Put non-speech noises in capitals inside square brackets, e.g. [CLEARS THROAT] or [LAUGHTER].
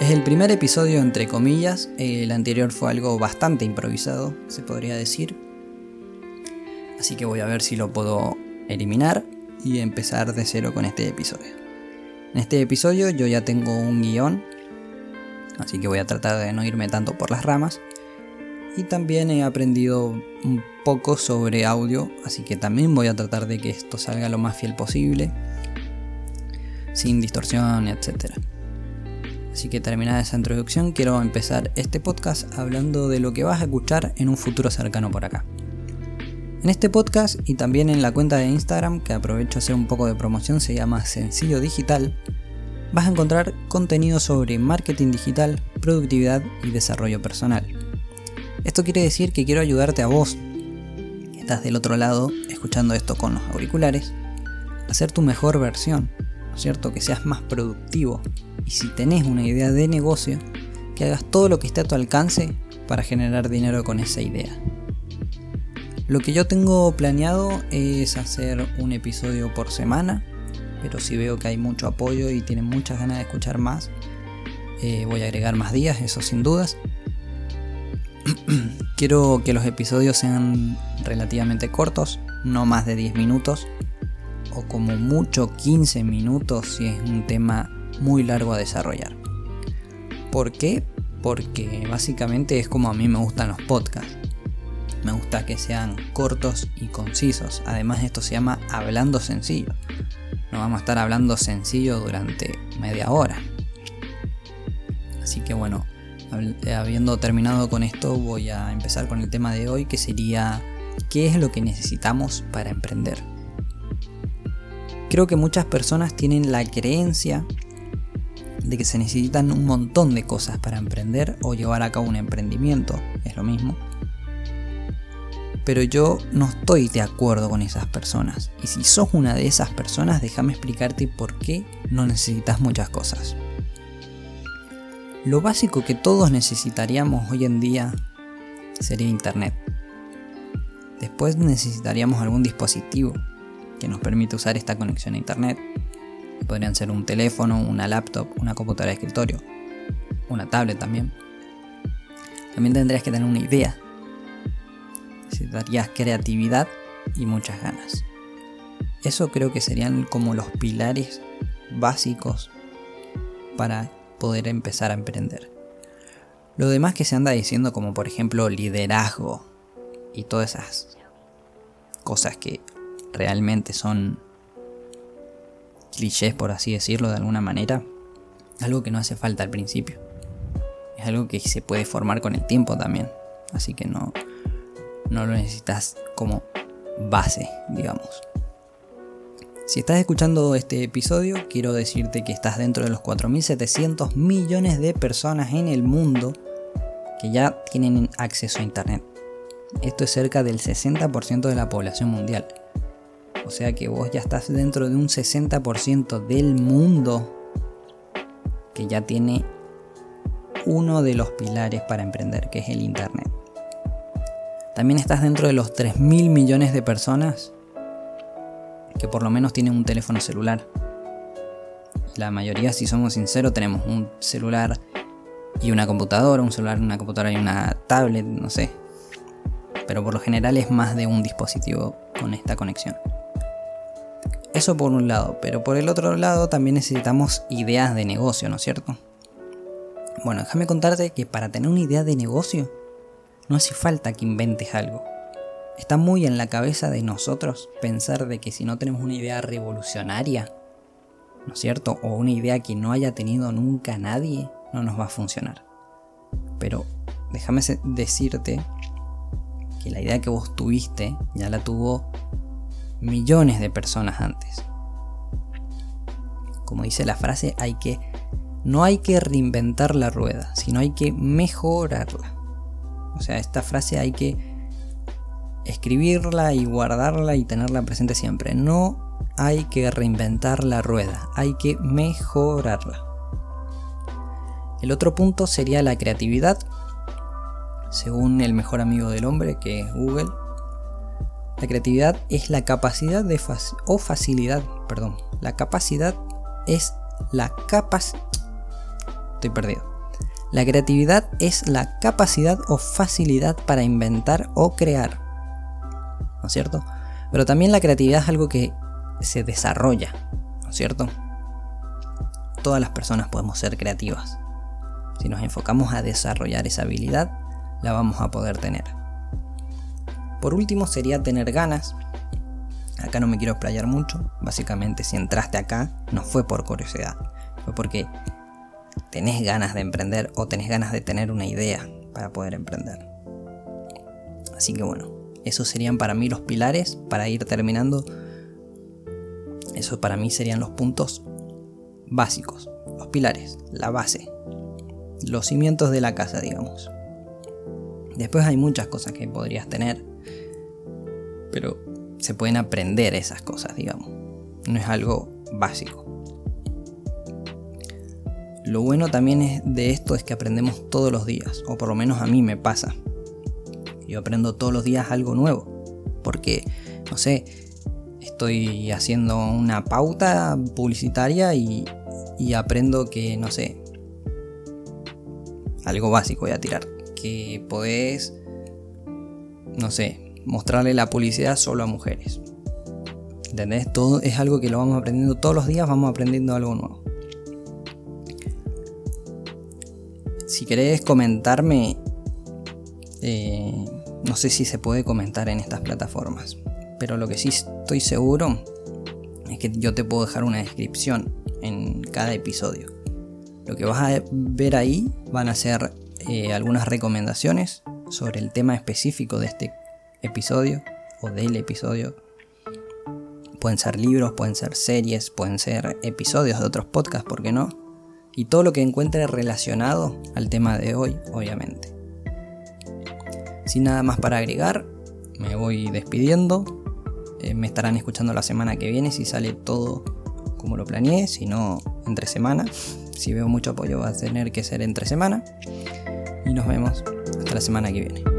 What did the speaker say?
Es el primer episodio entre comillas, el anterior fue algo bastante improvisado, se podría decir. Así que voy a ver si lo puedo eliminar y empezar de cero con este episodio. En este episodio yo ya tengo un guion, así que voy a tratar de no irme tanto por las ramas. Y también he aprendido un poco sobre audio, así que también voy a tratar de que esto salga lo más fiel posible, sin distorsión, etc. Así que terminada esa introducción, quiero empezar este podcast hablando de lo que vas a escuchar en un futuro cercano por acá. En este podcast y también en la cuenta de Instagram, que aprovecho a hacer un poco de promoción, se llama Sencillo Digital, vas a encontrar contenido sobre marketing digital, productividad y desarrollo personal. Esto quiere decir que quiero ayudarte a vos, que estás del otro lado escuchando esto con los auriculares, a ser tu mejor versión, ¿no es cierto? Que seas más productivo, y si tenés una idea de negocio, que hagas todo lo que esté a tu alcance para generar dinero con esa idea. Lo que yo tengo planeado es hacer un episodio por semana, pero si veo que hay mucho apoyo y tienen muchas ganas de escuchar más, eh, voy a agregar más días, eso sin dudas. [CLEARS THROAT] Quiero que los episodios sean relativamente cortos, no más de 10 minutos, o como mucho 15 minutos si es un tema muy largo a desarrollar. ¿Por qué? Porque básicamente es como a mí me gustan los podcasts. Me gusta que sean cortos y concisos. Además esto se llama hablando sencillo. No vamos a estar hablando sencillo durante media hora. Así que bueno, habiendo terminado con esto voy a empezar con el tema de hoy que sería ¿qué es lo que necesitamos para emprender? Creo que muchas personas tienen la creencia de que se necesitan un montón de cosas para emprender o llevar a cabo un emprendimiento, es lo mismo. Pero yo no estoy de acuerdo con esas personas. Y si sos una de esas personas, déjame explicarte por qué no necesitas muchas cosas. Lo básico que todos necesitaríamos hoy en día sería Internet. Después necesitaríamos algún dispositivo que nos permita usar esta conexión a Internet Podrían ser un teléfono, una laptop, una computadora de escritorio, una tablet también. También tendrías que tener una idea. Necesitarías creatividad y muchas ganas. Eso creo que serían como los pilares básicos para poder empezar a emprender. Lo demás que se anda diciendo como por ejemplo liderazgo y todas esas cosas que realmente son clichés, por así decirlo de alguna manera, algo que no hace falta al principio. Es algo que se puede formar con el tiempo también. Así que no, no lo necesitas como base, digamos. Si estás escuchando este episodio, quiero decirte que estás dentro de los 4.700 millones de personas en el mundo que ya tienen acceso a Internet. Esto es cerca del 60% de la población mundial. O sea que vos ya estás dentro de un 60% del mundo que ya tiene uno de los pilares para emprender, que es el Internet. También estás dentro de los 3 mil millones de personas que por lo menos tienen un teléfono celular. La mayoría, si somos sinceros, tenemos un celular y una computadora, un celular, una computadora y una tablet, no sé. Pero por lo general es más de un dispositivo con esta conexión. Eso por un lado, pero por el otro lado también necesitamos ideas de negocio, ¿no es cierto? Bueno, déjame contarte que para tener una idea de negocio no hace falta que inventes algo. Está muy en la cabeza de nosotros pensar de que si no tenemos una idea revolucionaria, ¿no es cierto? O una idea que no haya tenido nunca nadie, no nos va a funcionar. Pero déjame decirte que la idea que vos tuviste ya la tuvo millones de personas antes. Como dice la frase, hay que no hay que reinventar la rueda, sino hay que mejorarla. O sea, esta frase hay que escribirla y guardarla y tenerla presente siempre. No hay que reinventar la rueda, hay que mejorarla. El otro punto sería la creatividad. Según el mejor amigo del hombre, que es Google, la creatividad es la capacidad de o facilidad, perdón. La capacidad es la capacidad. perdido. La creatividad es la capacidad o facilidad para inventar o crear. ¿No es cierto? Pero también la creatividad es algo que se desarrolla. ¿No es cierto? Todas las personas podemos ser creativas. Si nos enfocamos a desarrollar esa habilidad, la vamos a poder tener. Por último sería tener ganas. Acá no me quiero explayar mucho. Básicamente si entraste acá no fue por curiosidad. Fue porque tenés ganas de emprender o tenés ganas de tener una idea para poder emprender. Así que bueno, esos serían para mí los pilares para ir terminando. Esos para mí serían los puntos básicos, los pilares, la base, los cimientos de la casa, digamos. Después hay muchas cosas que podrías tener, pero se pueden aprender esas cosas, digamos. No es algo básico. Lo bueno también de esto es que aprendemos todos los días, o por lo menos a mí me pasa. Yo aprendo todos los días algo nuevo, porque, no sé, estoy haciendo una pauta publicitaria y, y aprendo que, no sé, algo básico voy a tirar, que podés, no sé, mostrarle la publicidad solo a mujeres. ¿Entendés? Todo es algo que lo vamos aprendiendo todos los días, vamos aprendiendo algo nuevo. Si querés comentarme, eh, no sé si se puede comentar en estas plataformas, pero lo que sí estoy seguro es que yo te puedo dejar una descripción en cada episodio. Lo que vas a ver ahí van a ser eh, algunas recomendaciones sobre el tema específico de este episodio o del episodio. Pueden ser libros, pueden ser series, pueden ser episodios de otros podcasts, ¿por qué no? Y todo lo que encuentre relacionado al tema de hoy, obviamente. Sin nada más para agregar, me voy despidiendo. Eh, me estarán escuchando la semana que viene si sale todo como lo planeé, si no, entre semana. [LAUGHS] Si veo mucho apoyo va a tener que ser entre semana. Y nos vemos hasta la semana que viene.